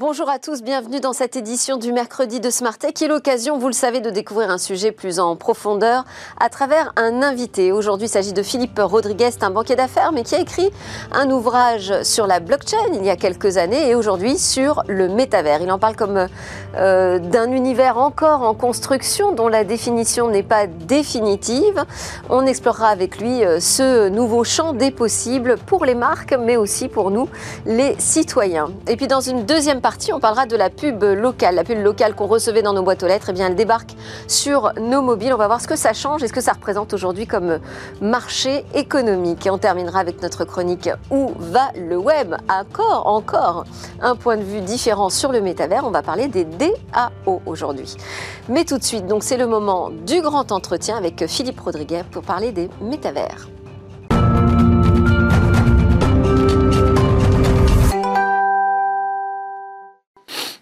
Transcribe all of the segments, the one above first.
Bonjour à tous, bienvenue dans cette édition du mercredi de Smart Tech qui est l'occasion, vous le savez, de découvrir un sujet plus en profondeur à travers un invité. Aujourd'hui, il s'agit de Philippe Rodriguez, un banquier d'affaires, mais qui a écrit un ouvrage sur la blockchain il y a quelques années et aujourd'hui sur le métavers. Il en parle comme euh, d'un univers encore en construction dont la définition n'est pas définitive. On explorera avec lui euh, ce nouveau champ des possibles pour les marques, mais aussi pour nous, les citoyens. Et puis dans une deuxième partie, on parlera de la pub locale. La pub locale qu'on recevait dans nos boîtes aux lettres, eh bien, elle débarque sur nos mobiles. On va voir ce que ça change et ce que ça représente aujourd'hui comme marché économique. Et on terminera avec notre chronique Où va le web? Encore, encore un point de vue différent sur le métavers. On va parler des DAO aujourd'hui. Mais tout de suite, donc c'est le moment du grand entretien avec Philippe Rodriguez pour parler des métavers.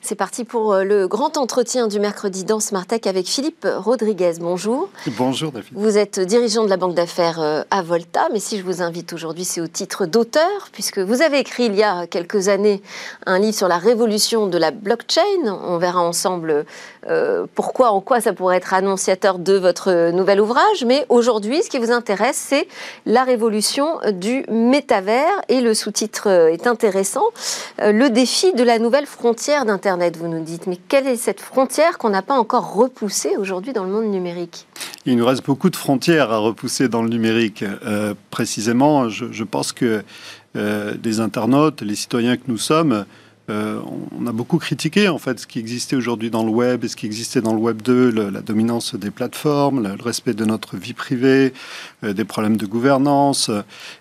C'est parti pour euh, le grand entretien du mercredi dans Smartech avec Philippe Rodriguez. Bonjour. Bonjour David. Vous êtes dirigeant de la banque d'affaires euh, à Volta, mais si je vous invite aujourd'hui, c'est au titre d'auteur, puisque vous avez écrit il y a quelques années un livre sur la révolution de la blockchain. On verra ensemble euh, pourquoi, en quoi ça pourrait être annonciateur de votre nouvel ouvrage. Mais aujourd'hui, ce qui vous intéresse, c'est la révolution du métavers. Et le sous-titre est intéressant, le défi de la nouvelle frontière d'Internet vous nous dites. Mais quelle est cette frontière qu'on n'a pas encore repoussée aujourd'hui dans le monde numérique? Il nous reste beaucoup de frontières à repousser dans le numérique. Euh, précisément, je, pense que euh, les internautes, les citoyens que nous sommes, euh, on a beaucoup critiqué en fait ce qui existait aujourd'hui dans le web et ce qui existait dans le web 2, la dominance des plateformes, le, respect de notre vie privée, des problèmes de gouvernance.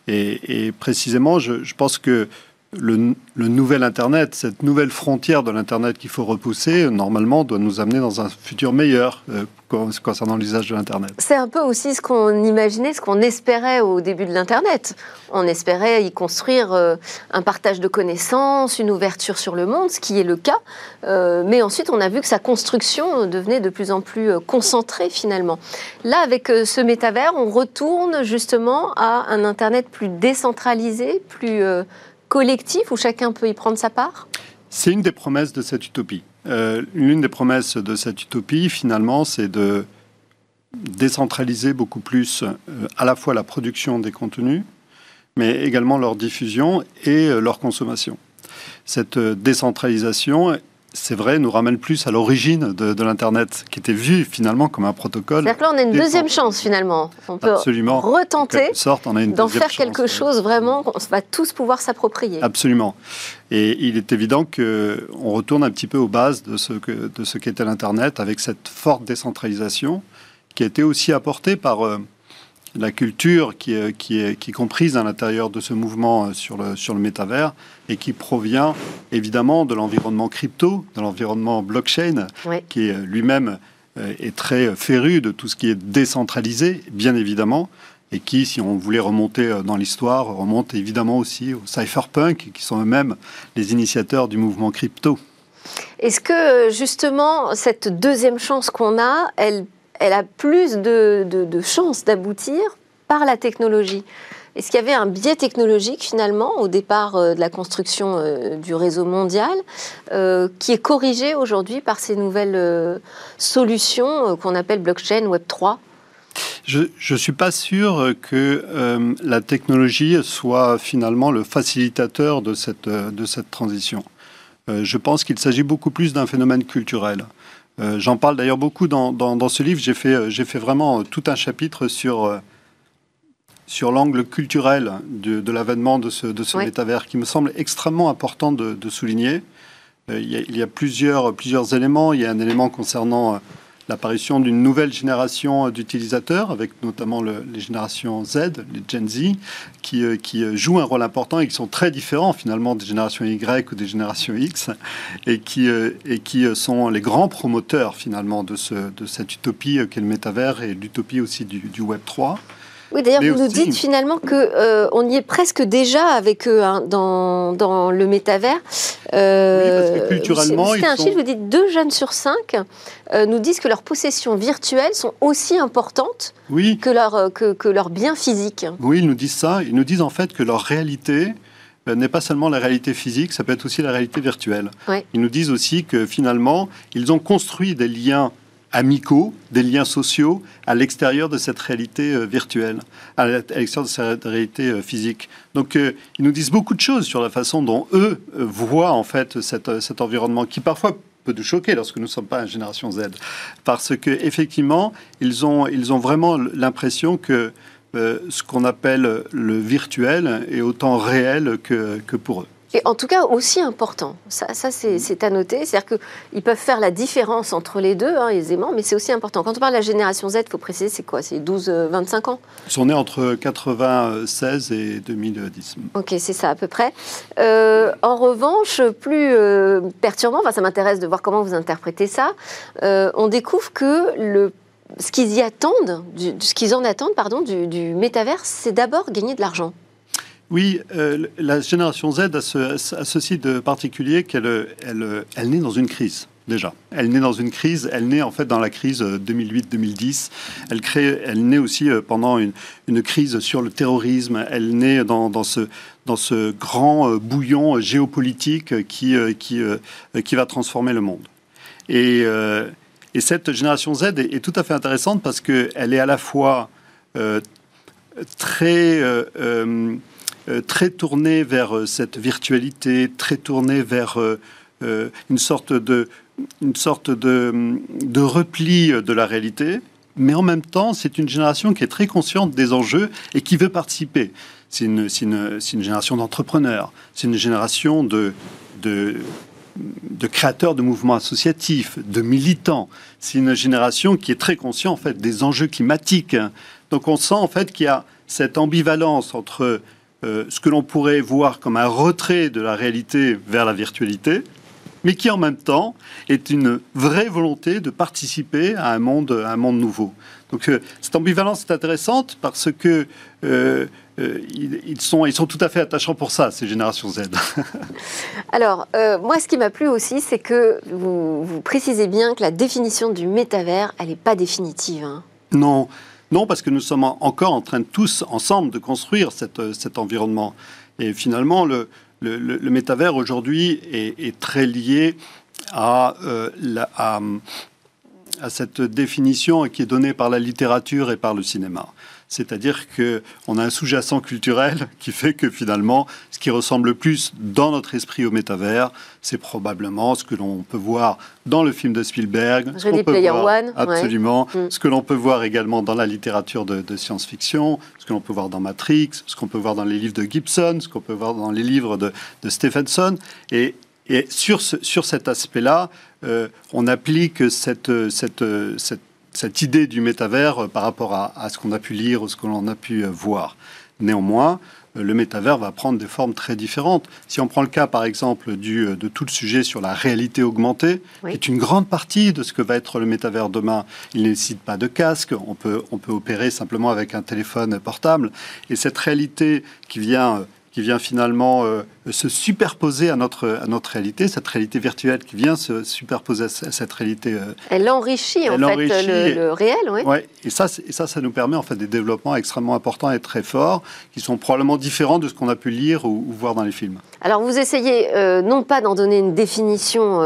Et, précisément, je pense que le, nouvel Internet, cette nouvelle frontière de l'Internet qu'il faut repousser, normalement, doit nous amener dans un futur meilleur euh, concernant l'usage de l'Internet. C'est un peu aussi ce qu'on imaginait, ce qu'on espérait au début de l'Internet. On espérait y construire euh, un partage de connaissances, une ouverture sur le monde, ce qui est le cas. Euh, mais ensuite, on a vu que sa construction devenait de plus en plus concentrée finalement. Là, avec ce métavers, on retourne justement à un Internet plus décentralisé, plus collectif où chacun peut y prendre sa part? C'est une des promesses de cette utopie. Euh, L'une des promesses de cette utopie, finalement, c'est de décentraliser beaucoup plus euh, à la fois la production des contenus, mais également leur diffusion et euh, leur consommation. Cette décentralisation, c'est vrai, nous ramène plus à l'origine de, l'Internet, qui était vu finalement comme un protocole. C'est-à-dire que là, on a une deuxième chance finalement. On peut Absolument. retenter d'en faire quelque chose vraiment qu'on va tous pouvoir s'approprier. Absolument. Et il est évident qu'on retourne un petit peu aux bases de ce, que, de ce qu'était l'Internet, avec cette forte décentralisation qui a été aussi apportée par... Euh, la culture qui est, qui est, qui est comprise à l'intérieur de ce mouvement euh, sur le, sur le métavers et qui provient évidemment de l'environnement crypto, de l'environnement blockchain, qui est lui-même euh, est très féru de tout ce qui est décentralisé, bien évidemment, et qui, si on voulait remonter euh, dans l'histoire, remonte évidemment aussi aux cypherpunk, qui sont eux-mêmes les initiateurs du mouvement crypto. Est-ce que justement cette deuxième chance qu'on a, elle elle a plus de, chances d'aboutir par la technologie. Est-ce qu'il y avait un biais technologique finalement au départ euh, de la construction euh, du réseau mondial euh, qui est corrigé aujourd'hui par ces nouvelles solutions qu'on appelle blockchain Web 3 je ne suis pas sûr que la technologie soit finalement le facilitateur de cette transition. je pense qu'il s'agit beaucoup plus d'un phénomène culturel. Euh, j'en parle d'ailleurs beaucoup dans, dans, ce livre. J'ai fait, euh, j'ai fait vraiment euh, tout un chapitre sur, sur l'angle culturel de, de l'avènement de ce, de ce métavers qui me semble extrêmement important de, de souligner. il, y a, il, y a, plusieurs, plusieurs éléments. Il y a un élément concernant l'apparition d'une nouvelle génération d'utilisateurs, avec notamment les générations Z, les Gen Z, qui, euh, euh, jouent un rôle important et qui sont très différents finalement des générations Y ou des générations X, et qui, euh, sont les grands promoteurs finalement de, ce, de cette utopie qu'est le métavers et l'utopie aussi du, du Web 3. Oui, d'ailleurs, vous nous dites finalement qu'on euh, on y est presque déjà avec eux hein, dans, dans, le métavers. Euh, oui, parce que culturellement, vous un chiffre, vous dites deux jeunes sur cinq euh, nous disent que leurs possessions virtuelles sont aussi importantes que, leur, que, que leurs biens physiques. Oui, ils nous disent ça. Ils nous disent en fait que leur réalité n'est pas seulement la réalité physique, ça peut être aussi la réalité virtuelle. Ils nous disent aussi que finalement, ils ont construit des liens amicaux, des liens sociaux à l'extérieur de cette réalité euh, virtuelle, à l'extérieur de cette réalité euh, physique. Donc, euh, ils nous disent beaucoup de choses sur la façon dont eux voient en fait cet environnement qui parfois peut nous choquer lorsque nous ne sommes pas une génération Z, parce que effectivement, ils ont, ils ont vraiment l'impression que ce qu'on appelle le virtuel est autant réel que, que pour eux. Et en tout cas aussi important. Ça, ça c'est à noter. C'est-à-dire qu'ils peuvent faire la différence entre les deux hein, aisément, mais c'est aussi important. Quand on parle de la génération Z, il faut préciser, c'est quoi? C'est 12-25 euh, ans? Ils sont nés entre 96 et 2010. Ok, c'est ça à peu près. Euh, en revanche, plus euh, perturbant, enfin, ça m'intéresse de voir comment vous interprétez ça, on découvre que le ce qu'ils y attendent, ce qu'ils en attendent, pardon, du, du métaverse, c'est d'abord gagner de l'argent. Oui, euh, la génération Z a, ce, ceci de particulier qu'elle elle, elle naît dans une crise déjà. Elle naît dans une crise, elle naît en fait dans la crise 2008-2010. Elle, crée, elle naît aussi euh, pendant une, une, crise sur le terrorisme. Elle naît dans, dans, ce, dans ce grand euh, bouillon géopolitique qui, qui, qui va transformer le monde. Et, et cette génération Z est, tout à fait intéressante parce qu'elle est à la fois très euh, très tourné vers euh, cette virtualité, très tourné vers euh, une sorte de, une sorte de, de repli de la réalité, mais en même temps, c'est une génération qui est très consciente des enjeux et qui veut participer. C'est une, une, une, génération d'entrepreneurs, c'est une génération de, de, de, créateurs de mouvements associatifs, de militants. C'est une génération qui est très consciente en fait des enjeux climatiques. Donc on sent en fait qu'il y a cette ambivalence entre euh, ce que l'on pourrait voir comme un retrait de la réalité vers la virtualité, mais qui en même temps est une vraie volonté de participer à un monde, un monde nouveau. Donc euh, cette ambivalence est intéressante parce que euh, ils, sont, ils sont tout à fait attachants pour ça, ces générations Z. Alors, moi, ce qui m'a plu aussi, c'est que vous, vous, précisez bien que la définition du métavers, elle n'est pas définitive. Hein. Non, non, parce que nous sommes encore en train de tous ensemble de construire cette, cet environnement. Et finalement, le, le, métavers aujourd'hui est, très lié à, euh, la, à, cette définition qui est donnée par la littérature et par le cinéma. C'est-à-dire qu'on a un sous-jacent culturel qui fait que finalement, ce qui ressemble le plus dans notre esprit au métavers, c'est probablement ce que l'on peut voir dans le film de Spielberg, ce Player One, absolument, mm. ce que l'on peut voir également dans la littérature de, science-fiction, ce que l'on peut voir dans Matrix, ce qu'on peut voir dans les livres de Gibson, ce qu'on peut voir dans les livres de, Stephenson. Et, sur, sur cet aspect-là, euh, on applique cette, cette, cette cette idée du métavers euh, par rapport à, ce qu'on a pu lire ou ce que l'on a pu euh, voir. Néanmoins, euh, le métavers va prendre des formes très différentes. Si on prend le cas, par exemple, du, de tout le sujet sur la réalité augmentée, qui est une grande partie de ce que va être le métavers demain, il ne nécessite pas de casque, on peut, on peut opérer simplement avec un téléphone portable. Et cette réalité qui vient qui vient finalement euh, se superposer à notre, à notre réalité, cette réalité virtuelle qui vient se superposer à cette réalité. Euh, elle enrichit en fait le, réel, oui. Ouais, et ça, et ça, ça nous permet en fait des développements extrêmement importants et très forts, qui sont probablement différents de ce qu'on a pu lire ou, voir dans les films. Alors vous essayez euh, non pas d'en donner une définition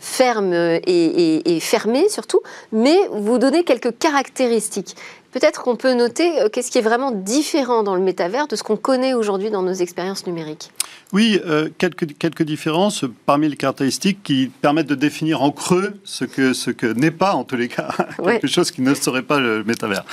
ferme et, et fermée surtout, mais vous donnez quelques caractéristiques. Peut-être qu'on peut noter euh, qu'est-ce qui est vraiment différent dans le métavers de ce qu'on connaît aujourd'hui dans nos expériences numériques? Oui, euh, quelques, quelques différences parmi les caractéristiques qui permettent de définir en creux ce que, ce que n'est pas, en tous les cas, quelque chose qui ne serait pas le métavers.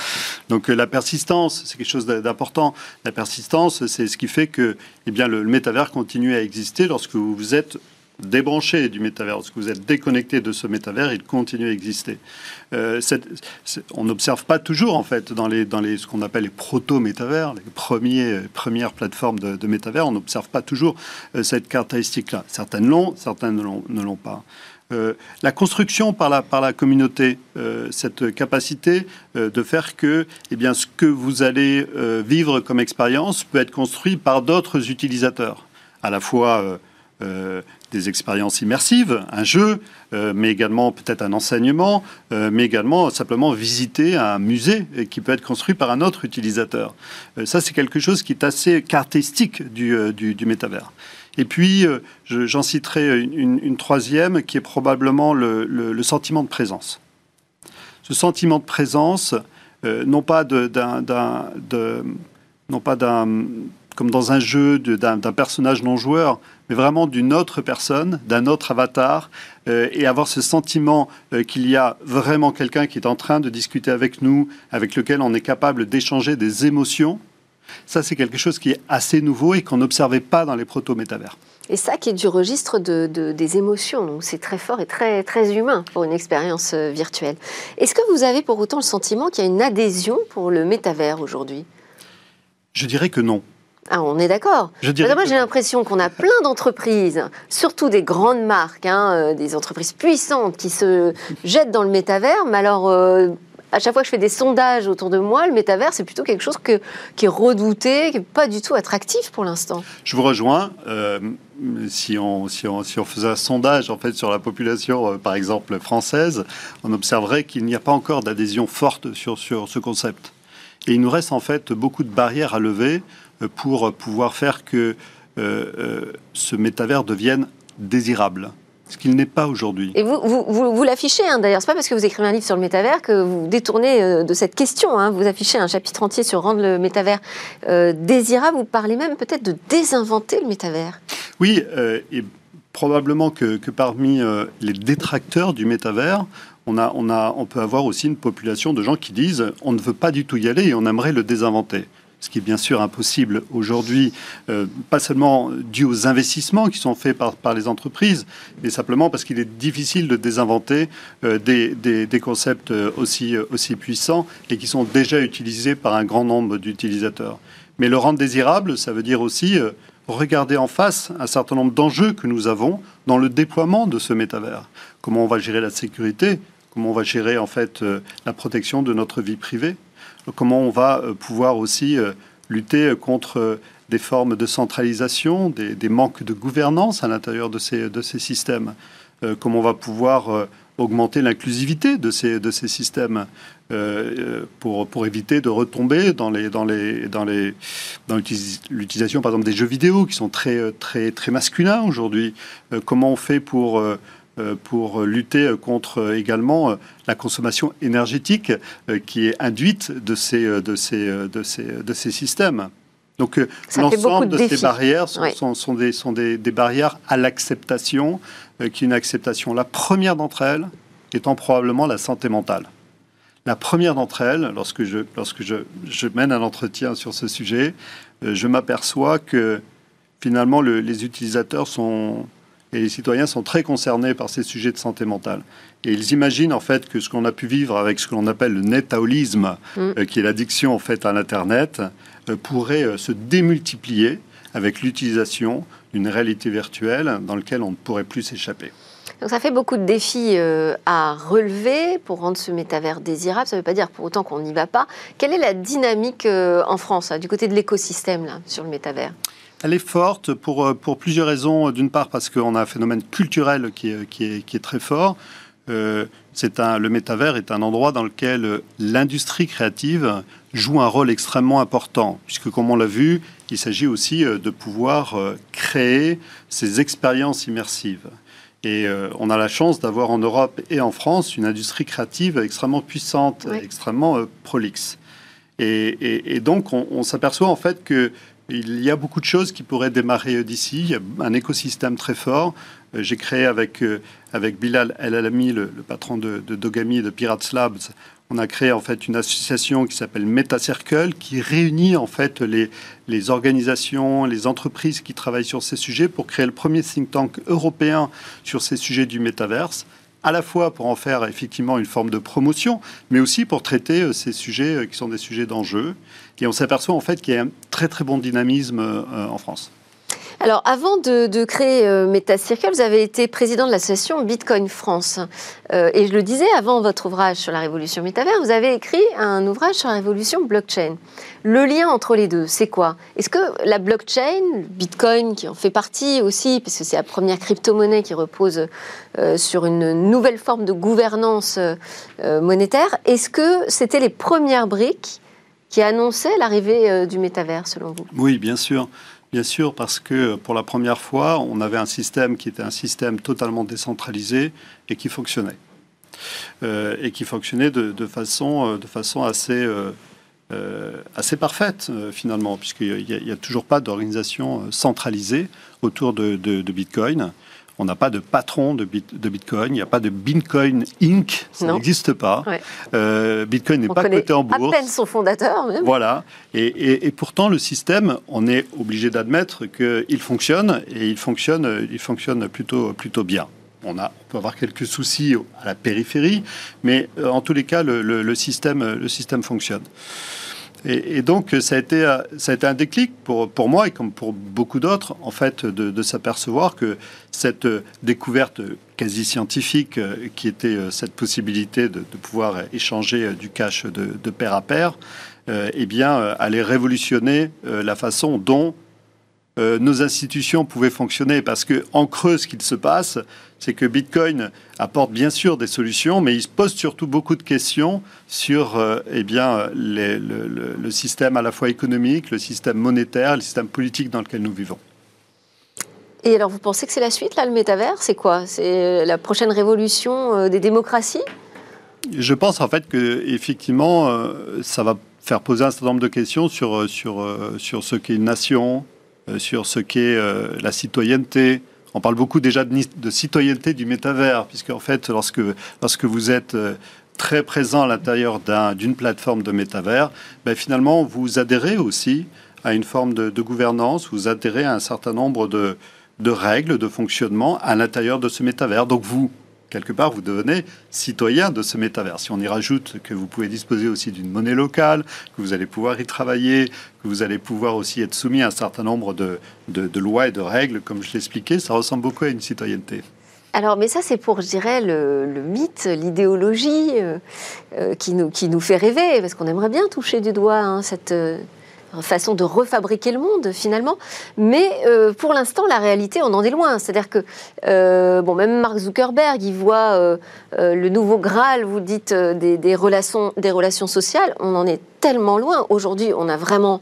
Donc euh, la persistance, c'est quelque chose d'important. La persistance, c'est ce qui fait que eh bien, le, le métavers continue à exister lorsque vous êtes débranché du métavers, lorsque vous êtes déconnecté de ce métavers, il continue à exister. Euh, on n'observe pas toujours, en fait, dans, les, dans les, ce qu'on appelle les proto-métavers, les premiers, premières plateformes de, métavers, on n'observe pas toujours euh, cette caractéristique-là. Certaines l'ont, certaines ne l'ont pas. Euh, la construction par la, par la communauté, cette capacité de faire que eh bien, ce que vous allez vivre comme expérience peut être construit par d'autres utilisateurs, à la fois des expériences immersives, un jeu, mais également peut-être un enseignement, mais également simplement visiter un musée qui peut être construit par un autre utilisateur. ça, c'est quelque chose qui est assez caractéristique du, du, métavers. Et puis, j'en citerai une, troisième qui est probablement le, sentiment de présence. Ce sentiment de présence, non pas d'un non pas d'un comme dans un jeu d'un personnage non joueur, mais vraiment d'une autre personne, d'un autre avatar, euh, et avoir ce sentiment euh, qu'il y a vraiment quelqu'un qui est en train de discuter avec nous, avec lequel on est capable d'échanger des émotions. Ça, c'est quelque chose qui est assez nouveau et qu'on n'observait pas dans les proto-métavers. Et ça qui est du registre de, des émotions, donc c'est très fort et très, très humain pour une expérience euh, virtuelle. Est-ce que vous avez pour autant le sentiment qu'il y a une adhésion pour le métavers aujourd'hui? Je dirais que non. Ah, on est d'accord. Moi, j'ai l'impression qu'on a plein d'entreprises, surtout des grandes marques, hein, euh, des entreprises puissantes qui se jettent dans le métavers. Mais alors, euh, à chaque fois que je fais des sondages autour de moi, le métavers, c'est plutôt quelque chose que, qui est redouté, qui n'est pas du tout attractif pour l'instant. Je vous rejoins. Euh, si, on, si, on, si, on, faisait un sondage en fait sur la population, par exemple française, on observerait qu'il n'y a pas encore d'adhésion forte sur, sur ce concept. Et il nous reste en fait beaucoup de barrières à lever pour pouvoir faire que euh, euh, ce métavers devienne désirable ce qu'il n'est pas aujourd'hui. Et vous, vous, vous, l'affichez, hein, d'ailleurs, c'est pas parce que vous écrivez un livre sur le métavers que vous détournez de cette question. Hein. Vous affichez un chapitre entier sur rendre le métavers désirable. Vous parlez même peut-être de désinventer le métavers. Oui, et probablement que, que parmi les détracteurs du métavers, on, a, on, a, on peut avoir aussi une population de gens qui disent on ne veut pas du tout y aller et on aimerait le désinventer ce qui est bien sûr impossible aujourd'hui, euh, pas seulement dû aux investissements qui sont faits par, les entreprises, mais simplement parce qu'il est difficile de désinventer euh, des, concepts euh, aussi, puissants et qui sont déjà utilisés par un grand nombre d'utilisateurs. Mais le rendre désirable, ça veut dire aussi regarder en face un certain nombre d'enjeux que nous avons dans le déploiement de ce métavers. Comment on va gérer la sécurité? Comment on va gérer en fait la protection de notre vie privée, comment on va euh, pouvoir aussi euh, lutter contre des formes de centralisation, des, manques de gouvernance à l'intérieur de ces, systèmes, comment on va pouvoir augmenter l'inclusivité de ces, systèmes pour, éviter de retomber dans l'utilisation par exemple des jeux vidéo qui sont très masculins aujourd'hui. Comment on fait pour euh, pour lutter contre également euh, la consommation énergétique euh, qui est induite de ces, de ces, de ces, de ces systèmes. Donc l'ensemble de, ces barrières sont, sont, des, sont des, des, barrières à l'acceptation, qui est une acceptation. La première d'entre elles étant probablement la santé mentale. La première d'entre elles, lorsque je, lorsque je, je, mène un entretien sur ce sujet, je m'aperçois que finalement les utilisateurs sont et les citoyens sont très concernés par ces sujets de santé mentale. Et ils imaginent en fait que ce qu'on a pu vivre avec ce que l'on appelle le netaolisme, mm. euh, qui est l'addiction en fait à l'internet, euh, pourrait euh, se démultiplier avec l'utilisation d'une réalité virtuelle dans laquelle on ne pourrait plus s'échapper. Donc ça fait beaucoup de défis à relever pour rendre ce métavers désirable. Ça ne veut pas dire pour autant qu'on n'y va pas. Quelle est la dynamique en France, du côté de l'écosystème sur le métavers? Elle est forte pour, euh, pour plusieurs raisons. D'une part, parce qu'on a un phénomène culturel qui est, qui est, qui est très fort. Euh, c'est un, le métavers est un endroit dans lequel euh, l'industrie créative joue un rôle extrêmement important, puisque comme on l'a vu, il s'agit aussi de pouvoir créer ces expériences immersives. Et on a la chance d'avoir en Europe et en France une industrie créative extrêmement puissante, extrêmement prolixe. Et, et, donc on, on s'aperçoit en fait que il y a beaucoup de choses qui pourraient démarrer d'ici. Il y a un écosystème très fort. Euh, j'ai créé avec, euh, avec Bilal El Alami, le, patron de, Dogami et de Pirates Labs, on a créé en fait une association qui s'appelle MetaCircle, qui réunit en fait les, les organisations, les entreprises qui travaillent sur ces sujets pour créer le premier think tank européen sur ces sujets du métaverse à la fois pour en faire effectivement une forme de promotion, mais aussi pour traiter euh, ces sujets qui sont des sujets d'enjeu. Et on s'aperçoit en fait qu'il y a un très très bon dynamisme euh, en France. Alors, avant de, créer euh, MetaCircle, vous avez été président de l'association Bitcoin France. Euh, et je le disais, avant votre ouvrage sur la révolution métavers, vous avez écrit un ouvrage sur la révolution blockchain. Le lien entre les deux, c'est quoi? Est-ce que la blockchain, Bitcoin qui en fait partie aussi, parce que c'est la première crypto-monnaie qui repose euh, sur une nouvelle forme de gouvernance monétaire, est-ce que c'était les premières briques qui annonçaient l'arrivée du métavers, selon vous? Oui, bien sûr. Bien sûr, parce que pour la première fois, on avait un système qui était un système totalement décentralisé et qui fonctionnait. Euh, et qui fonctionnait de, façon, euh, de façon assez, euh, assez parfaite, finalement, puisqu'il n'y a, toujours pas d'organisation centralisée autour de Bitcoin. On n'a pas de patron de, Bitcoin, il n'y a pas de Bitcoin Inc., ça n'existe pas. Euh, Bitcoin n'est pas coté en bourse. À peine son fondateur. Même. Voilà. Et, pourtant, le système, on est obligé d'admettre qu'il fonctionne et il fonctionne, il fonctionne plutôt, plutôt bien. On, a, peut avoir quelques soucis à la périphérie, mais euh, en tous les cas, le, système, le système fonctionne. Et, donc, ça a, été, ça a été un déclic pour, pour moi et comme pour beaucoup d'autres, en fait, de, s'apercevoir que cette découverte quasi scientifique, euh, qui était euh, cette possibilité de, pouvoir échanger euh, du cash de, de pair à pair, eh bien, allait révolutionner la façon dont nos institutions pouvaient fonctionner. Parce que en creux, ce qu'il se passe, c'est que Bitcoin apporte bien sûr des solutions, mais il se pose surtout beaucoup de questions sur euh, eh bien, le, système à la fois économique, le système monétaire, le système politique dans lequel nous vivons. Et alors, vous pensez que c'est la suite, là, le métavers? C'est quoi? C'est la prochaine révolution euh, des démocraties? Je pense en fait que effectivement, euh, ça va faire poser un certain nombre de questions sur, sur, sur ce qu'est une nation, sur ce qu'est la citoyenneté, on parle beaucoup déjà de, citoyenneté du métavers, puisque en fait, lorsque, lorsque vous êtes euh, très présent à l'intérieur d'une plateforme de métavers, ben finalement, vous adhérez aussi à une forme de, gouvernance, vous adhérez à un certain nombre de, de règles de fonctionnement à l'intérieur de ce métavers. Donc vous, quelque part, vous devenez citoyen de ce métavers. Si on y rajoute que vous pouvez disposer aussi d'une monnaie locale, que vous allez pouvoir y travailler, que vous allez pouvoir aussi être soumis à un certain nombre de, lois et de règles, comme je l'expliquais, ça ressemble beaucoup à une citoyenneté. Alors, mais ça, c'est pour, je dirais, le, mythe, l'idéologie euh, euh, qui, nous, qui nous fait rêver, parce qu'on aimerait bien toucher du doigt hein, cette, façon de refabriquer le monde finalement. Mais euh, pour l'instant, la réalité, on en est loin. C'est-à-dire que, euh, bon, même Mark Zuckerberg, il voit euh, le nouveau Graal, vous dites, des, relations, des relations sociales. On en est tellement loin. Aujourd'hui, on n'a vraiment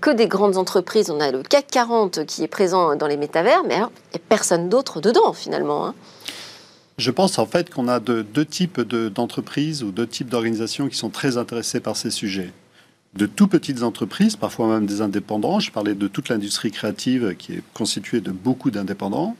que des grandes entreprises. On a le CAC 40 qui est présent dans les métavers, mais il n'y a personne d'autre dedans finalement. Hein. Je pense en fait qu'on a deux types d'entreprises ou deux types d'organisations qui sont très intéressés par ces sujets de tout petites entreprises, parfois même des indépendants. Je parlais de toute l'industrie créative qui est constituée de beaucoup d'indépendants.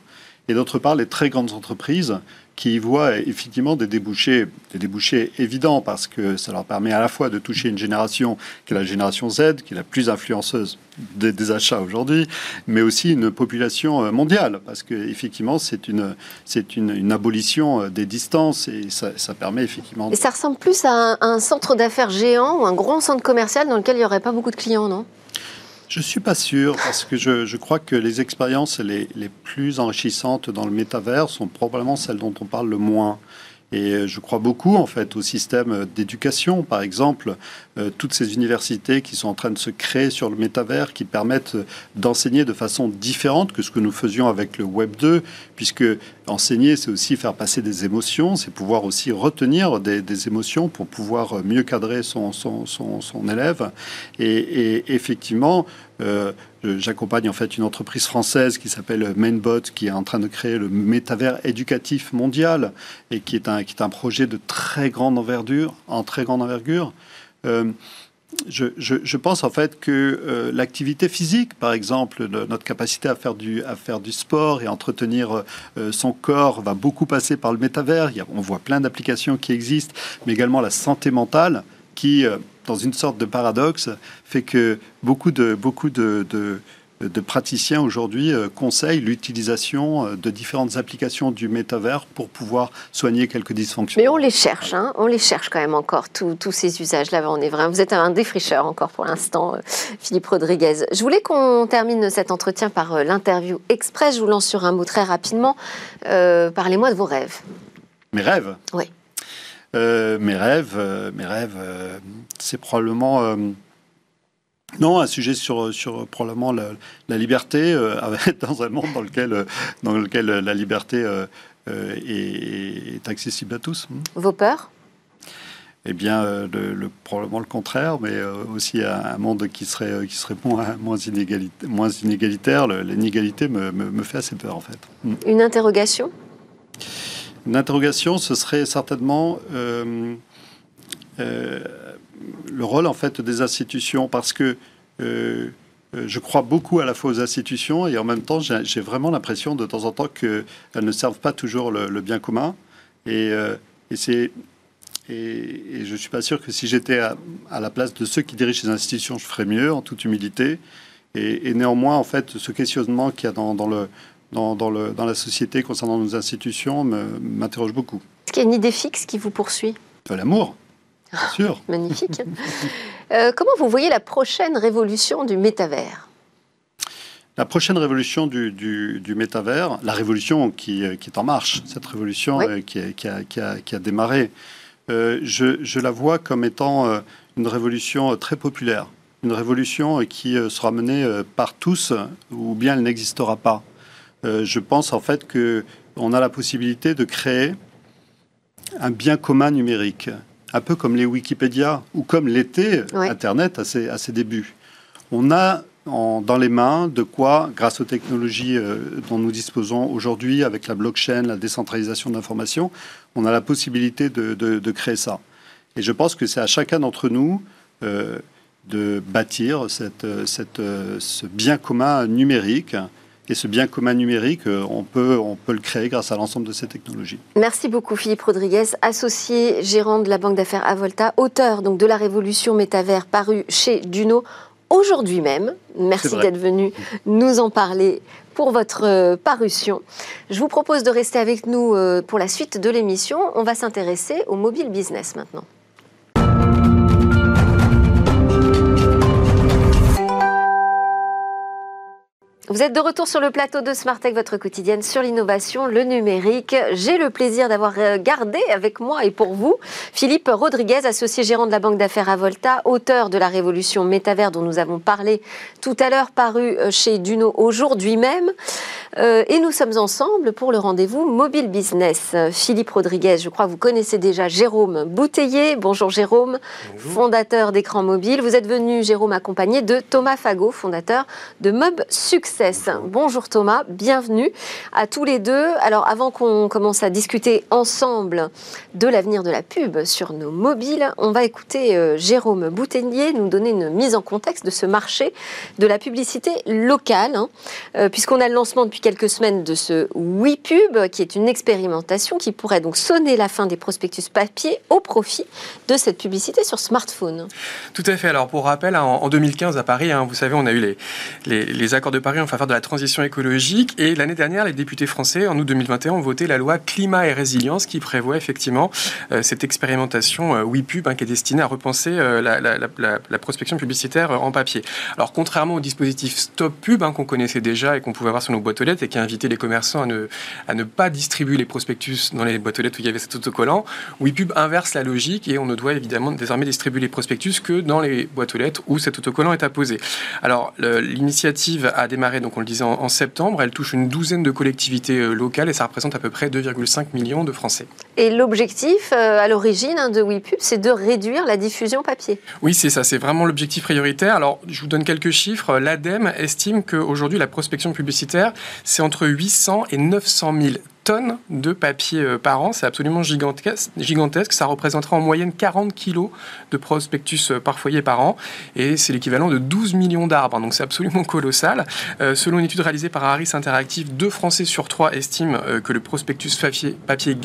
Et d'autre part, les très grandes entreprises qui y voient effectivement des débouchés, des débouchés évidents parce que ça leur permet à la fois de toucher une génération qui est la génération Z, qui est la plus influenceuse des, achats aujourd'hui, mais aussi une population euh, mondiale parce que effectivement c'est une c'est une, abolition euh, des distances et ça, permet effectivement. Et ça ressemble plus à un, un centre d'affaires géant ou un grand centre commercial dans lequel il n'y aurait pas beaucoup de clients, non? Je ne suis pas sûr, parce que je, crois que les expériences les, les, plus enrichissantes dans le métavers sont probablement celles dont on parle le moins. Et je crois beaucoup en fait au système d'éducation, par exemple, euh, toutes ces universités qui sont en train de se créer sur le métavers, qui permettent d'enseigner de façon différente que ce que nous faisions avec le Web 2, puisque enseigner, c'est aussi faire passer des émotions, c'est pouvoir aussi retenir des, émotions pour pouvoir mieux cadrer son, élève. Et, effectivement, euh, J'accompagne en fait une entreprise française qui s'appelle Mainbot, qui est en train de créer le métavers éducatif mondial et qui est un, qui est un projet de très grande envergure, en très grande envergure. Euh, je, pense en fait que euh, l'activité physique, par exemple, notre capacité à faire du, sport et entretenir euh, son corps va beaucoup passer par le métavers. On voit plein d'applications qui existent, mais également la santé mentale qui, dans une sorte de paradoxe, fait que beaucoup de, beaucoup de praticiens aujourd'hui euh, conseillent l'utilisation euh, de différentes applications du métavers pour pouvoir soigner quelques dysfonctions. Mais on les cherche, hein on les cherche quand même encore, tous ces usages-là. On est vraiment, vous êtes un défricheur encore pour l'instant, euh, Philippe Rodriguez. Je voulais qu'on termine cet entretien par l'interview express. Je vous lance sur un mot très rapidement. Parlez-moi de vos rêves. Mes rêves? Oui. mes rêves, mes rêves, c'est probablement non, un sujet sur, sur probablement la, liberté, euh, dans un monde dans lequel, euh, dans lequel la liberté euh, est, accessible à tous. Vos peurs? Eh bien, le, probablement le contraire, mais aussi un, monde qui serait, qui serait moins, moins, moins inégalitaire. L'inégalité me, me, fait assez peur, en fait. Mm. Une interrogation? Une interrogation, ce serait certainement le rôle en fait des institutions parce que euh, euh, je crois beaucoup à la fois aux institutions et en même temps j'ai vraiment l'impression de temps en temps qu'elles ne servent pas toujours le, bien commun et, euh, et c'est et, je suis pas sûr que si j'étais à, la place de ceux qui dirigent les institutions, je ferais mieux en toute humilité. Et, néanmoins, en fait, ce questionnement qu'il y a dans, dans le, dans, dans, le, dans, la société concernant nos institutions m'interroge beaucoup. Est-ce qu'il y a une idée fixe qui vous poursuit? L'amour. Bien sûr. Magnifique. Euh, comment vous voyez la prochaine révolution du métavers? La prochaine révolution du, du, métavers, la révolution qui, euh, qui, est en marche, cette révolution euh, qui, qui, a, qui, a, qui, a, démarré, je, je, la vois comme étant une révolution très populaire, une révolution qui sera menée par tous ou bien elle n'existera pas. je pense en fait qu'on a la possibilité de créer un bien commun numérique un peu comme les Wikipédia ou comme l'était Internet à ses, à ses, débuts. On a dans les mains de quoi, grâce aux technologies euh, dont nous disposons aujourd'hui avec la blockchain, la décentralisation d'informations, on a la possibilité de, de, créer ça. Et je pense que c'est à chacun d'entre nous euh, de bâtir cette, cette, ce bien commun numérique et ce bien commun numérique, euh, on peut, on peut le créer grâce à l'ensemble de ces technologies. Merci beaucoup Philippe Rodriguez, associé gérant de la banque d'affaires Avolta, auteur donc de la révolution métavers paru chez Duno aujourd'hui même. Merci d'être venu nous en parler pour votre euh, parution. Je vous propose de rester avec nous euh, pour la suite de l'émission. On va s'intéresser au mobile business maintenant. Vous êtes de retour sur le plateau de Smartech, votre quotidienne sur l'innovation, le numérique. J'ai le plaisir d'avoir euh, gardé avec moi et pour vous Philippe Rodriguez, associé gérant de la banque d'affaires Avolta, auteur de la révolution métavers dont nous avons parlé tout à l'heure, paru euh, chez Duno aujourd'hui même. Euh, et nous sommes ensemble pour le rendez-vous Mobile Business. Philippe Rodriguez, je crois que vous connaissez déjà Jérôme Bouteiller. Bonjour Jérôme, fondateur d'écran mobile. Vous êtes venu, Jérôme, accompagné de Thomas Fagot, fondateur de Mob Success. Bonjour Thomas, bienvenue à tous les deux. Alors avant qu'on commence à discuter ensemble de l'avenir de la pub sur nos mobiles, on va écouter euh, Jérôme Bouteiller nous donner une mise en contexte de ce marché de la publicité locale, hein. euh, puisqu'on a le lancement depuis quelques semaines de ce WePub, qui est une expérimentation qui pourrait donc sonner la fin des prospectus papier au profit de cette publicité sur smartphone. Tout à fait. Alors pour rappel, en 2015 à Paris, hein, vous savez, on a eu les, accords de Paris en faveur de la transition écologique. Et l'année dernière, les députés français, en août 2021, ont voté la loi climat et résilience qui prévoit effectivement euh, cette expérimentation euh, WePub hein, qui est destinée à repenser euh, la, prospection publicitaire en papier. Alors contrairement au dispositif Stop Pub qu'on connaissait déjà et qu'on pouvait avoir sur nos boîtes aux lettres, et qui a invité les commerçants à ne, pas distribuer les prospectus dans les boîtes aux lettres où il y avait cet autocollant. WePub inverse la logique et on ne doit évidemment désormais distribuer les prospectus que dans les boîtes aux lettres où cet autocollant est apposé. Alors l'initiative a démarré, donc on le disait, en, septembre. Elle touche une douzaine de collectivités euh, locales et ça représente à peu près 2,5 millions de Français. Et l'objectif euh, à l'origine hein, de WePub, c'est de réduire la diffusion papier. Oui, c'est ça, c'est vraiment l'objectif prioritaire. Alors je vous donne quelques chiffres. L'ADEME estime qu'aujourd'hui la prospection publicitaire c'est entre 800 et 900 000 tonnes de papier euh, par an. C'est absolument gigantesque, gigantesque. Ça représentera en moyenne 40 kilos de prospectus euh, par foyer par an. Et c'est l'équivalent de 12 millions d'arbres. Donc c'est absolument colossal. Euh, selon une étude réalisée par Harris Interactive, deux Français sur trois estiment que le prospectus papier, papier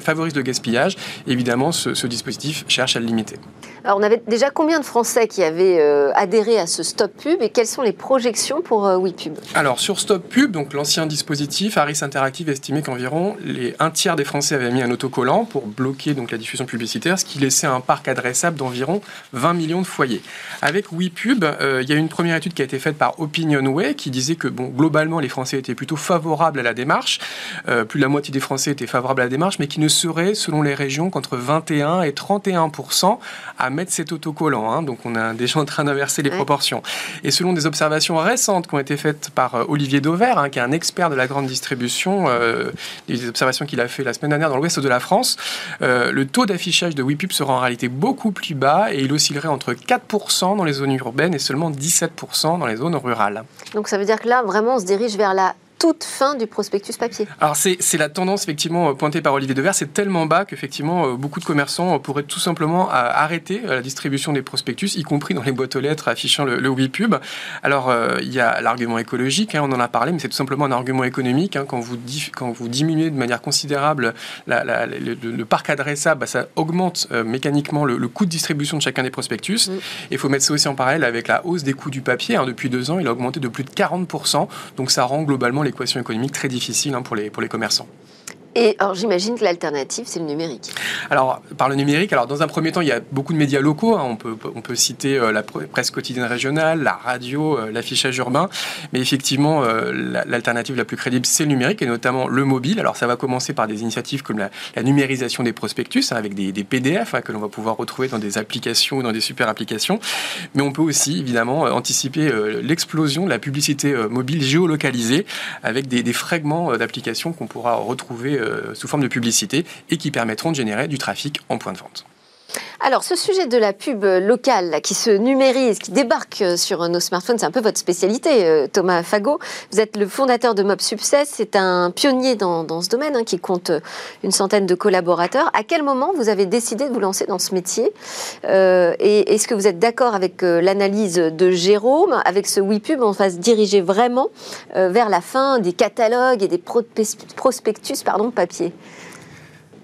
favorise le gaspillage. évidemment, ce, ce dispositif cherche à le limiter. Alors, on avait déjà combien de Français qui avaient adhéré à ce Stop Pub et quelles sont les projections pour WePub? Alors, sur Stop Pub, donc l'ancien dispositif, Harris Interactive estimait qu'environ les un tiers des Français avaient mis un autocollant pour bloquer donc la diffusion publicitaire, ce qui laissait un parc adressable d'environ 20 millions de foyers. Avec WePub, euh, il y a une première étude qui a été faite par Opinionway qui disait que bon, globalement, les Français étaient plutôt favorables à la démarche. plus de la moitié des Français étaient favorables à la démarche, mais qui ne serait, selon les régions, qu'entre 21 et 31% à mettre cet autocollant. Hein. donc on est déjà en train d'inverser les proportions. Et selon des observations récentes qui ont été faites par euh, Olivier Dauvert, hein, qui est un expert de la grande distribution, euh, des observations qu'il a fait la semaine dernière dans l'ouest de la France, euh, le taux d'affichage de WePub sera en réalité beaucoup plus bas et il oscillerait entre 4% dans les zones urbaines et seulement 17% dans les zones rurales. Donc ça veut dire que là, vraiment, on se dirige vers la toute fin du prospectus papier. Alors c'est la tendance effectivement euh, pointée par Olivier Devers, c'est tellement bas qu'effectivement euh, beaucoup de commerçants euh, pourraient tout simplement arrêter la distribution des prospectus, y compris dans les boîtes aux lettres affichant le, le pub. Alors il y a l'argument écologique, hein, on en a parlé, mais c'est tout simplement un argument économique. Hein. quand, vous quand vous diminuez de manière considérable le, parc adressable, bah, ça augmente mécaniquement le, coût de distribution de chacun des prospectus. Mm. Il faut mettre ça aussi en parallèle avec la hausse des coûts du papier. Hein. depuis deux ans, il a augmenté de plus de 40%, donc ça rend globalement les équation économique très difficile hein, pour, les, pour les commerçants. Et alors j'imagine que l'alternative, c'est le numérique. Alors, par le numérique, alors dans un premier temps, il y a beaucoup de médias locaux. Hein. On, peut, on peut citer euh, la presse quotidienne régionale, la radio, euh, l'affichage urbain. Mais effectivement, euh, l'alternative la plus crédible, c'est le numérique et notamment le mobile. Alors, ça va commencer par des initiatives comme la, numérisation des prospectus hein, avec des, PDF que l'on va pouvoir retrouver dans des applications ou dans des super applications. Mais on peut aussi, évidemment, anticiper l'explosion de la publicité mobile géolocalisée avec des, fragments d'applications qu'on pourra retrouver sous forme de publicité et qui permettront de générer du trafic en point de vente. Alors, ce sujet de la pub locale qui se numérise, qui débarque sur nos smartphones, c'est un peu votre spécialité, euh, Thomas Fagot. Vous êtes le fondateur de Mob Success, c'est un pionnier dans, ce domaine hein, qui compte une centaine de collaborateurs. À quel moment vous avez décidé de vous lancer dans ce métier? Euh, Et est-ce que vous êtes d'accord avec l'analyse de Jérôme? Avec ce WePub, on va se diriger vraiment vers la fin des catalogues et des prospectus pardon, papier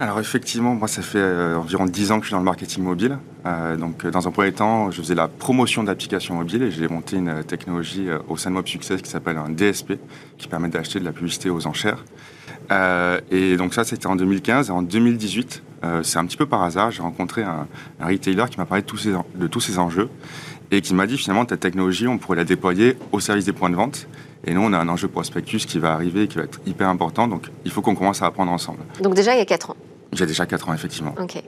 alors effectivement, moi ça fait euh, environ 10 ans que je suis dans le marketing mobile. Euh, donc euh, dans un premier temps, je faisais la promotion d'applications mobiles et j'ai monté une technologie au sein de Mob Success qui s'appelle un DSP, qui permet d'acheter de la publicité aux enchères. et donc ça c'était en 2015. Et en 2018, c'est un petit peu par hasard, j'ai rencontré un, retailer qui m'a parlé de tous, ces, de tous ces enjeux et qui m'a dit finalement ta technologie, on pourrait la déployer au service des points de vente. Et nous, on a un enjeu prospectus qui va arriver et qui va être hyper important. Donc, il faut qu'on commence à apprendre ensemble. Donc, déjà, il y a 4 ans j'ai déjà 4 ans, effectivement. Ok.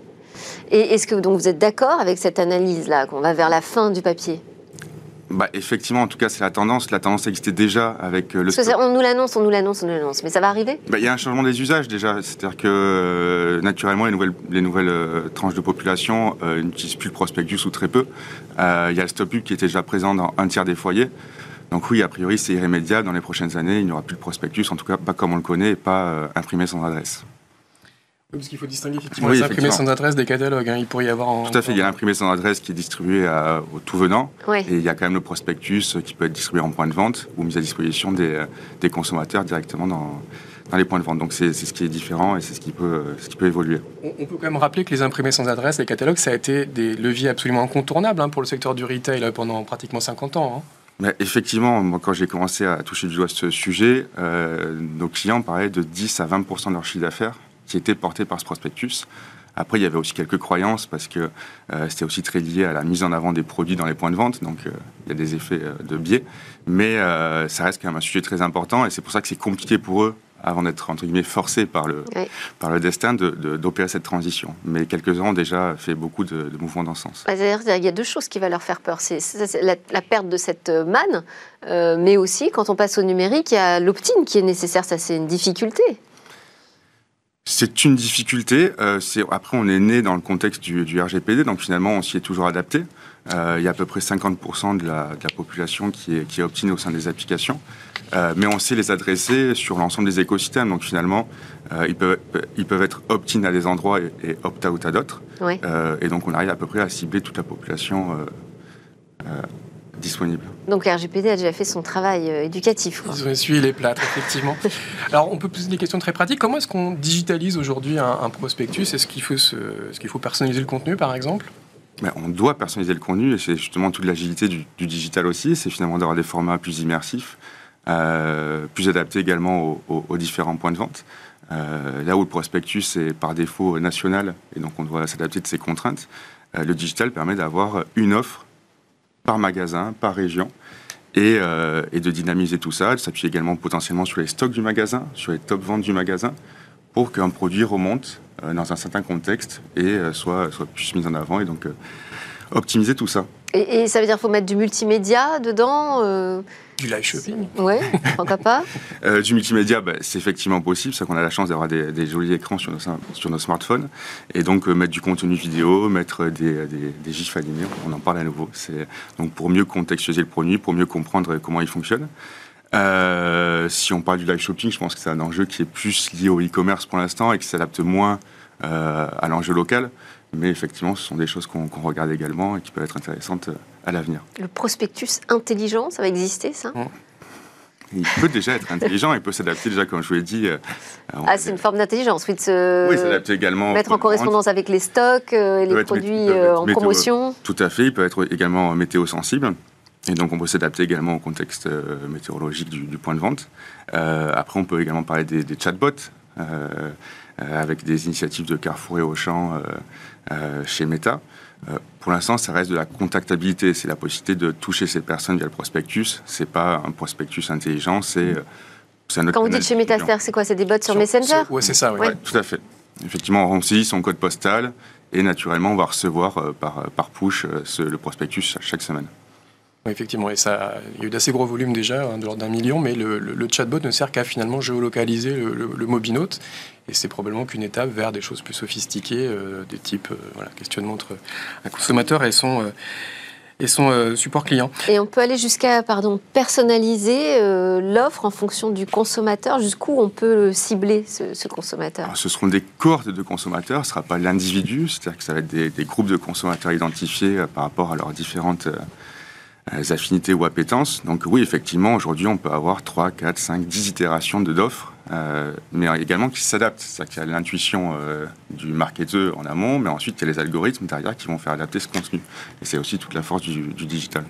Et est-ce que donc vous êtes d'accord avec cette analyse-là, qu'on va vers la fin du papier? Bah, effectivement, en tout cas, c'est la tendance. La tendance existait déjà avec euh, le. Parce on nous l'annonce, on nous l'annonce, on nous l'annonce. Mais ça va arriver? Bah, Il y a un changement des usages déjà. C'est-à-dire que euh, naturellement, les nouvelles, les nouvelles euh, tranches de population n'utilisent plus le prospectus ou très peu. Il y a le stop qui était déjà présent dans un tiers des foyers. Donc oui, a priori, c'est irrémédiable. Dans les prochaines années, il n'y aura plus de prospectus, en tout cas pas comme on le connaît, et pas imprimé sans adresse parce qu'il faut distinguer effectivement les imprimés sans adresse des catalogues. Hein. Il pourrait y avoir Tout à fait. Il y a l'imprimé sans adresse qui est distribué au tout venant. Et il y a quand même le prospectus qui peut être distribué en point de vente ou mis à disposition des, des consommateurs directement dans, dans les points de vente. Donc c'est ce qui est différent et c'est ce, qui peut, ce qui peut évoluer. On, peut quand même rappeler que les imprimés sans adresse, les catalogues, ça a été des leviers absolument incontournables hein, pour le secteur du retail pendant pratiquement 50 ans. Hein. Effectivement, moi, quand j'ai commencé à toucher du doigt ce sujet, euh, nos clients parlaient de 10 à 20% de leur chiffre d'affaires qui était porté par ce prospectus. Après, il y avait aussi quelques croyances parce que euh, c'était aussi très lié à la mise en avant des produits dans les points de vente, donc euh, il y a des effets euh, de biais. Mais ça reste quand même un sujet très important et c'est pour ça que c'est compliqué pour eux, avant d'être entre guillemets forcés par le, par le destin, d'opérer de, cette transition. Mais quelques-uns ont déjà fait beaucoup de, mouvements dans ce sens. Bah, il y a deux choses qui vont leur faire peur. C'est la, la, perte de cette manne, mais aussi quand on passe au numérique, il y a l'opt-in qui est nécessaire. Ça, c'est une difficulté. c'est une difficulté. après, on est né dans le contexte du, RGPD, donc finalement, on s'y est toujours adapté. il y a à peu près 50% de la, population qui est, qui est au sein des applications. Mais on sait les adresser sur l'ensemble des écosystèmes. Donc finalement, ils, peuvent, ils peuvent être opt-in à des endroits et, opt-out à d'autres. et donc on arrive à peu près à cibler toute la population disponible. Donc RGPD a déjà fait son travail euh, éducatif. Ils ont essuyé les plâtres, effectivement. Alors on peut poser des questions très pratiques. Comment est-ce qu'on digitalise aujourd'hui un, prospectus? Est-ce qu'il faut, est qu'il faut personnaliser le contenu, par exemple? Ben, on doit personnaliser le contenu et c'est justement toute l'agilité du, digital aussi. C'est finalement d'avoir des formats plus immersifs, euh, plus adaptés également aux, différents points de vente. Euh, là où le prospectus est par défaut national et donc on doit s'adapter de ces contraintes, le digital permet d'avoir une offre par magasin, par région, euh, et, de dynamiser tout ça, de s'appuyer également potentiellement sur les stocks du magasin, sur les top ventes du magasin, pour qu'un produit remonte euh, dans un certain contexte et euh, soit plus mis en avant, et donc optimiser tout ça. Et, ça veut dire qu'il faut mettre du multimédia dedans euh, Du live shopping Oui, pourquoi pas euh, Du multimédia, bah, c'est effectivement possible, c'est qu'on a la chance d'avoir des, jolis écrans sur nos, sur nos smartphones. Et donc euh, mettre du contenu vidéo, mettre des, des, gifs animés, on en parle à nouveau. Donc pour mieux contextualiser le produit, pour mieux comprendre comment il fonctionne. si on parle du live shopping, je pense que c'est un enjeu qui est plus lié au e-commerce pour l'instant et qui s'adapte moins à l'enjeu local. Mais effectivement, ce sont des choses qu'on regarde également et qui peuvent être intéressantes euh, à l'avenir. Le prospectus intelligent, ça va exister, ça? Il peut déjà être intelligent, il peut s'adapter déjà, comme je vous l'ai dit. Euh, ah, c'est une forme d'intelligence, oui, de se oui, s'adapter également mettre en correspondance avec les stocks, euh, les produits en promotion. Tout à fait, il peut être également météo sensible. Et donc, on peut s'adapter également au contexte météorologique du, point de vente. après, on peut également parler des, des chatbots, avec des initiatives de Carrefour et Auchan euh, chez Meta. Euh, pour l'instant, ça reste de la contactabilité. C'est la possibilité de toucher ces personnes via le prospectus. C'est pas un prospectus intelligent, c'est euh, un autre Quand vous dites chez Meta, c'est quoi? C'est des bots sur, Messenger? Oui, c'est ça. Oui, tout à fait. Effectivement, on saisit son code postal et naturellement, on va recevoir par, par push le prospectus chaque semaine. Oui, effectivement, et ça, il y a eu d'assez gros volumes déjà, hein, de l'ordre d'un million, mais le, chatbot ne sert qu'à finalement géolocaliser le, le, mobinote, et c'est probablement qu'une étape vers des choses plus sophistiquées, euh, des types euh, voilà, questionnement entre un consommateur et son, euh, et son support client. Et on peut aller jusqu'à pardon, personnaliser l'offre en fonction du consommateur, jusqu'où on peut cibler ce, consommateur? Ce seront des cohortes de consommateurs, ce ne sera pas l'individu, c'est-à-dire que ça va être des, des, groupes de consommateurs identifiés par rapport à leurs différentes affinités ou appétences. Donc oui, effectivement, aujourd'hui, on peut avoir 3, 4, 5, 10 itérations de d'offres, euh, mais également qui s'adaptent. C'est-à-dire qu'il y a l'intuition euh, du marketeur en amont, mais ensuite, il y a les algorithmes derrière qui vont faire adapter ce contenu. Et c'est aussi toute la force du, digital.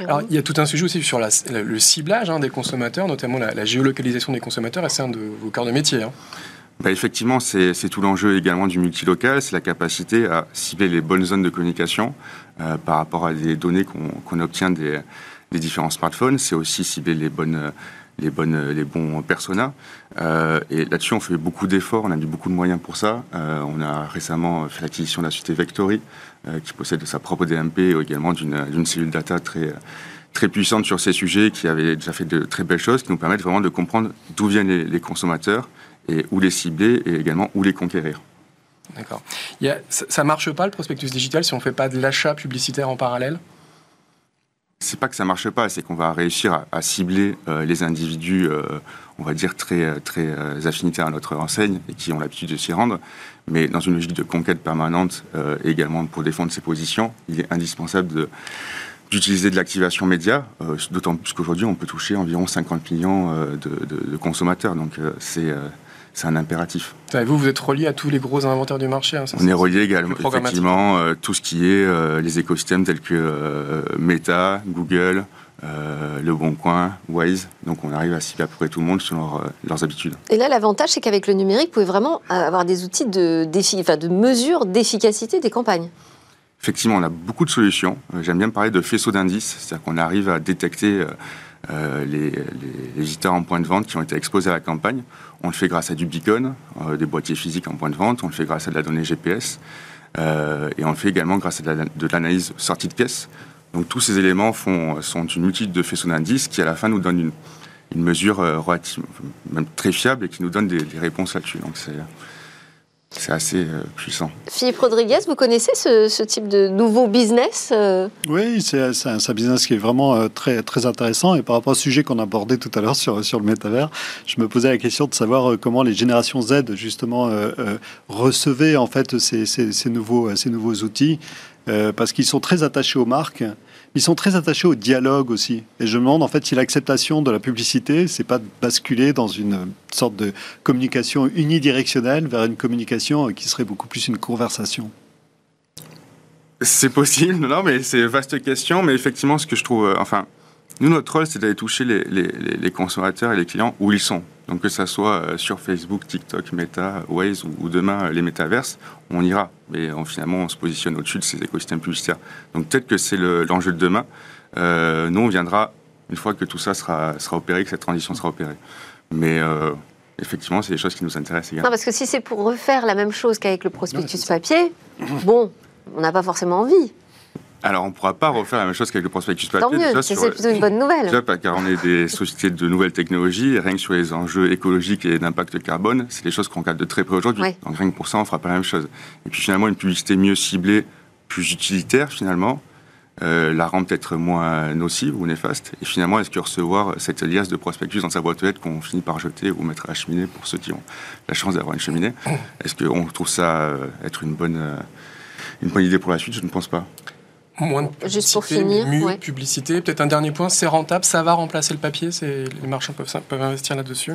Alors, il y a tout un sujet aussi sur le ciblage hein, des consommateurs, notamment la, géolocalisation des consommateurs, et c'est un de vos cœurs de métier. Hein. Bah, effectivement, c'est tout l'enjeu également du multilocal, c'est la capacité à cibler les bonnes zones de communication euh, par rapport à des données qu'on obtient des, différents smartphones. C'est aussi cibler les bonnes les, bonnes, les bons personas. Euh, et là-dessus, on fait beaucoup d'efforts, on a mis beaucoup de moyens pour ça. Euh, on a récemment fait l'acquisition de la société Vectory, qui possède sa propre DMP et également d'une cellule data très, très puissante sur ces sujets, qui avait déjà fait de très belles choses, qui nous permettent vraiment de comprendre d'où viennent les consommateurs et où les cibler et également où les conquérir. D'accord. Ça ne marche pas le prospectus digital si on ne fait pas de l'achat publicitaire en parallèle? C'est pas que ça marche pas, c'est qu'on va réussir à, cibler euh, les individus, euh, on va dire très très euh, affinitaires à notre enseigne et qui ont l'habitude de s'y rendre. Mais dans une logique de conquête permanente, et également pour défendre ses positions, il est indispensable d'utiliser de l'activation média, d'autant plus qu'aujourd'hui on peut toucher environ 50 millions de, de, consommateurs. Donc c'est c'est un impératif. vous, vous êtes relié à tous les gros inventaires du marché. Hein, on est relié également, effectivement, euh, tout ce qui est euh, les écosystèmes tels que euh, Meta, Google, Le Bon Coin, Waze. Donc on arrive à cibler à peu près tout le monde selon leurs habitudes. Et là, l'avantage, c'est qu'avec le numérique, vous pouvez vraiment avoir des outils de, enfin, de mesure d'efficacité des campagnes. Effectivement, on a beaucoup de solutions. J'aime bien parler de faisceau d'indices, c'est-à-dire qu'on arrive à détecter les, les, les en point de vente qui ont été exposés à la campagne. On le fait grâce à du beacon, euh, des boîtiers physiques en point de vente, on le fait grâce à de la donnée GPS, euh, et on le fait également grâce à de l'analyse sortie de pièce. Donc tous ces éléments sont une multitude de faisceaux d'indices qui à la fin nous donnent une, mesure euh, relative, même très fiable et qui nous donne des, réponses là-dessus. Assez euh, puissant. Philippe Rodriguez, vous connaissez ce, type de nouveau business euh Oui, c'est un, business qui est vraiment euh, très, très intéressant. Et par rapport au sujet qu'on abordait tout à l'heure sur, sur le métavers, je me posais la question de savoir comment les générations Z, justement, recevaient en fait ces, ces, nouveaux, ces nouveaux outils. parce qu'ils sont très attachés aux marques ils sont très attachés au dialogue aussi. Et je me demande en fait si l'acceptation de la publicité, c'est pas de basculer dans une sorte de communication unidirectionnelle vers une communication qui serait beaucoup plus une conversation. C'est possible, non, mais c'est vaste question. Mais effectivement, ce que je trouve, euh, enfin, nous, notre rôle, c'est d'aller toucher les, les, consommateurs et les clients où ils sont. Donc que ça soit euh, sur Facebook, TikTok, Meta, Waze ou, demain euh, les métaverses, on ira. Mais finalement, on se positionne au-dessus de ces écosystèmes publicitaires. Donc peut-être que c'est l'enjeu de demain. Euh, nous, on viendra une fois que tout ça sera, sera opéré, que cette transition sera opérée. Mais effectivement, c'est des choses qui nous intéressent également. Non, parce que si c'est pour refaire la même chose qu'avec le prospectus papier, bon, on n'a pas forcément envie. Alors, on ne pourra pas refaire la même chose qu'avec le prospectus papier. Tant mieux, c'est plutôt une bonne nouvelle. Déjà, car on est des sociétés de nouvelles technologies, rien que sur les enjeux écologiques et d'impact carbone, c'est des choses qu'on regarde de très près aujourd'hui. Donc, rien que pour ça, on ne fera pas la même chose. Et puis, finalement, une publicité mieux ciblée, plus utilitaire, finalement, euh, la rend peut-être moins nocive ou néfaste. Et finalement, est-ce que recevoir cette liasse de prospectus dans sa boîte aux lettres qu'on finit par jeter ou mettre à la cheminée pour ceux qui ont la chance d'avoir une cheminée, est-ce qu'on trouve ça euh, être une bonne, euh, une bonne idée pour la suite? Je ne pense pas. Moins de publicité, Juste pour finir, mieux publicité. Peut-être un dernier point, c'est rentable, ça va remplacer le papier, les marchands peuvent, peuvent investir là-dessus?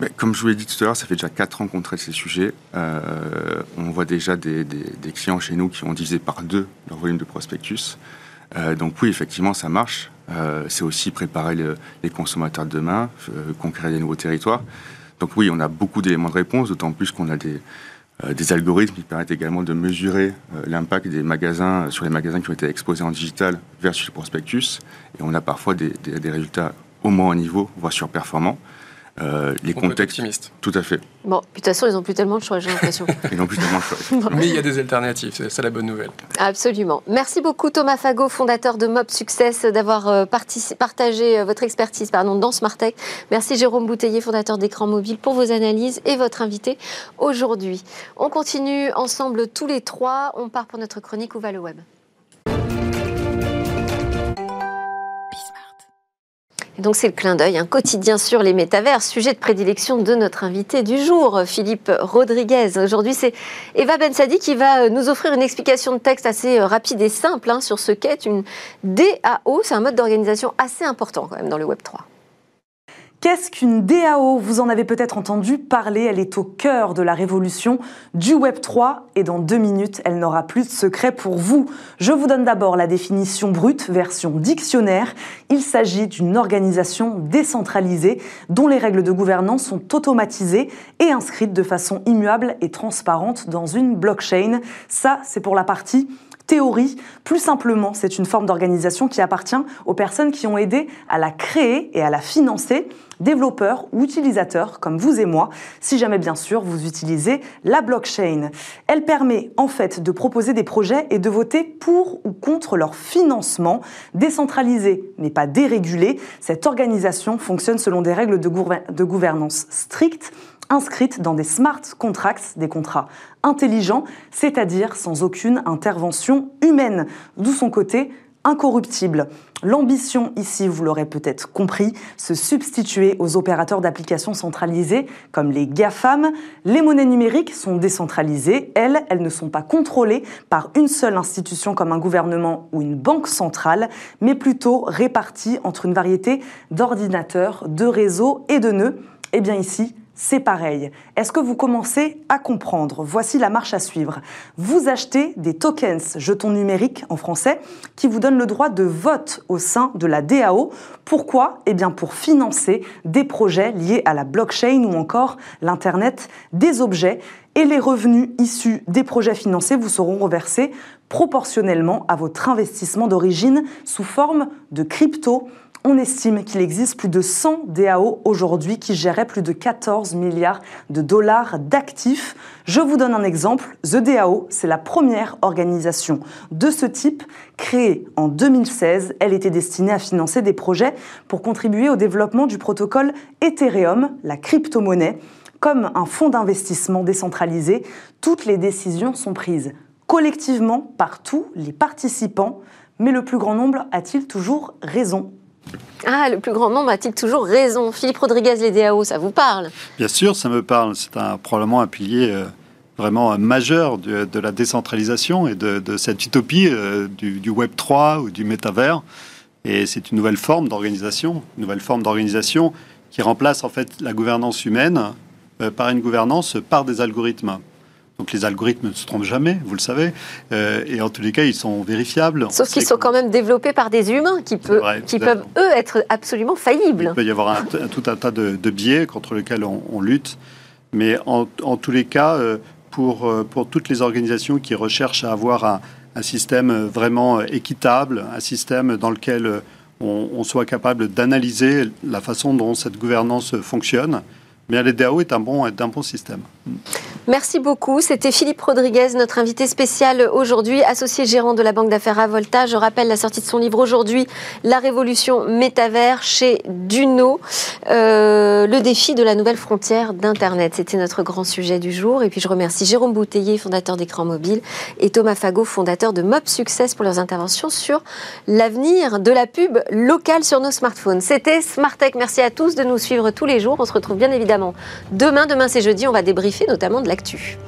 Mais comme je vous l'ai dit tout à l'heure, ça fait déjà 4 ans qu'on traite ces sujets. Euh, on voit déjà des, clients chez nous qui ont divisé par deux leur volume de prospectus. Euh, donc oui, effectivement, ça marche. Euh, c'est aussi préparer les consommateurs de demain, conquérir des nouveaux territoires. Donc oui, on a beaucoup d'éléments de réponse, d'autant plus qu'on a des, des algorithmes qui permettent également de mesurer euh, l'impact des magasins sur les magasins qui ont été exposés en digital versus le prospectus. Et on a parfois des, des résultats au moins au niveau, voire surperformants. Euh, les contextes. Optimiste. Tout à fait. Bon, de toute façon, ils n'ont plus tellement de choix, j'ai l'impression. ils n'ont plus tellement de choix. Mais il y a des alternatives, c'est ça la bonne nouvelle. Absolument. Merci beaucoup Thomas Fago, fondateur de Mob Success, d'avoir euh, partagé euh, votre expertise pardon, dans Smartech. Merci Jérôme Bouteiller, fondateur d'Écran Mobile, pour vos analyses et votre invité aujourd'hui. On continue ensemble tous les trois. On part pour notre chronique Où va le web? Donc c'est le clin d'œil, un quotidien sur les métavers, sujet de prédilection de notre invité du jour, Philippe Rodriguez. Aujourd'hui, c'est Eva Bensadi qui va nous offrir une explication de texte assez euh, rapide et simple hein, sur ce qu'est une DAO. C'est un mode d'organisation assez important quand même dans le Web 3. Qu'est-ce qu'une DAO Vous en avez peut-être entendu parler, elle est au cœur de la révolution du Web 3 et dans deux minutes, elle n'aura plus de secret pour vous. Je vous donne d'abord la définition brute, version dictionnaire. Il s'agit d'une organisation décentralisée dont les règles de gouvernance sont automatisées et inscrites de façon immuable et transparente dans une blockchain. Ça, c'est pour la partie théorie. Plus simplement, c'est une forme d'organisation qui appartient aux personnes qui ont aidé à la créer et à la financer, développeurs ou utilisateurs comme vous et moi, si jamais bien sûr vous utilisez la blockchain. Elle permet en fait de proposer des projets et de voter pour ou contre leur financement. Décentralisée mais pas dérégulée, cette organisation fonctionne selon des règles de, de gouvernance strictes inscrites dans des smart contracts, des contrats intelligents, c'est-à-dire sans aucune intervention humaine, d'où son côté incorruptible. L'ambition ici, vous l'aurez peut-être compris, se substituer aux opérateurs d'applications centralisés comme les GAFAM. Les monnaies numériques sont décentralisées, elles, elles ne sont pas contrôlées par une seule institution comme un gouvernement ou une banque centrale, mais plutôt réparties entre une variété d'ordinateurs, de réseaux et de nœuds. Et eh bien ici, c'est pareil. Est-ce que vous commencez à comprendre? Voici la marche à suivre. Vous achetez des tokens, jetons numériques en français, qui vous donnent le droit de vote au sein de la DAO. Pourquoi? Eh bien pour financer des projets liés à la blockchain ou encore l'Internet des objets. Et les revenus issus des projets financés vous seront reversés proportionnellement à votre investissement d'origine sous forme de crypto on estime qu'il existe plus de 100 DAO aujourd'hui qui géraient plus de 14 milliards de dollars d'actifs. Je vous donne un exemple. The DAO, c'est la première organisation de ce type créée en 2016. Elle était destinée à financer des projets pour contribuer au développement du protocole Ethereum, la crypto-monnaie. comme un fonds d'investissement décentralisé, toutes les décisions sont prises collectivement par tous les participants, mais le plus grand nombre a-t-il toujours raison? Ah, le plus grand nombre a-t-il toujours raison? Philippe Rodriguez, les DAO, ça vous parle? Bien sûr, ça me parle. C'est un, probablement un pilier euh, vraiment majeur de, la décentralisation et de, cette utopie euh, du, Web 3 ou du métavers. Et c'est une nouvelle forme d'organisation, une nouvelle forme d'organisation qui remplace en fait la gouvernance humaine euh, par une gouvernance par des algorithmes. Donc les algorithmes ne se trompent jamais, vous le savez, euh, et en tous les cas, ils sont vérifiables. Sauf qu'ils sont quand même développés par des humains qui, qui peuvent, eux, être absolument faillibles. Il peut y avoir tout un tas de, biais contre lesquels on, lutte, mais en, tous les cas, pour, euh, pour toutes les organisations qui recherchent à avoir un, système vraiment équitable, un système dans lequel on, soit capable d'analyser la façon dont cette gouvernance fonctionne. Mais l'EDAO est un bon, est un bon système. Merci beaucoup. C'était Philippe Rodriguez, notre invité spécial aujourd'hui, associé gérant de la banque d'affaires Avolta. Je rappelle la sortie de son livre aujourd'hui, La révolution métavers chez Duno, euh, le défi de la nouvelle frontière d'Internet. C'était notre grand sujet du jour. Et puis je remercie Jérôme Bouteiller, fondateur d'écran mobile, et Thomas Fagot, fondateur de Mob Success pour leurs interventions sur l'avenir de la pub locale sur nos smartphones. C'était Smartech. Merci à tous de nous suivre tous les jours. On se retrouve bien évidemment demain. Demain, c'est jeudi. On va débriefer notamment de la l'actu.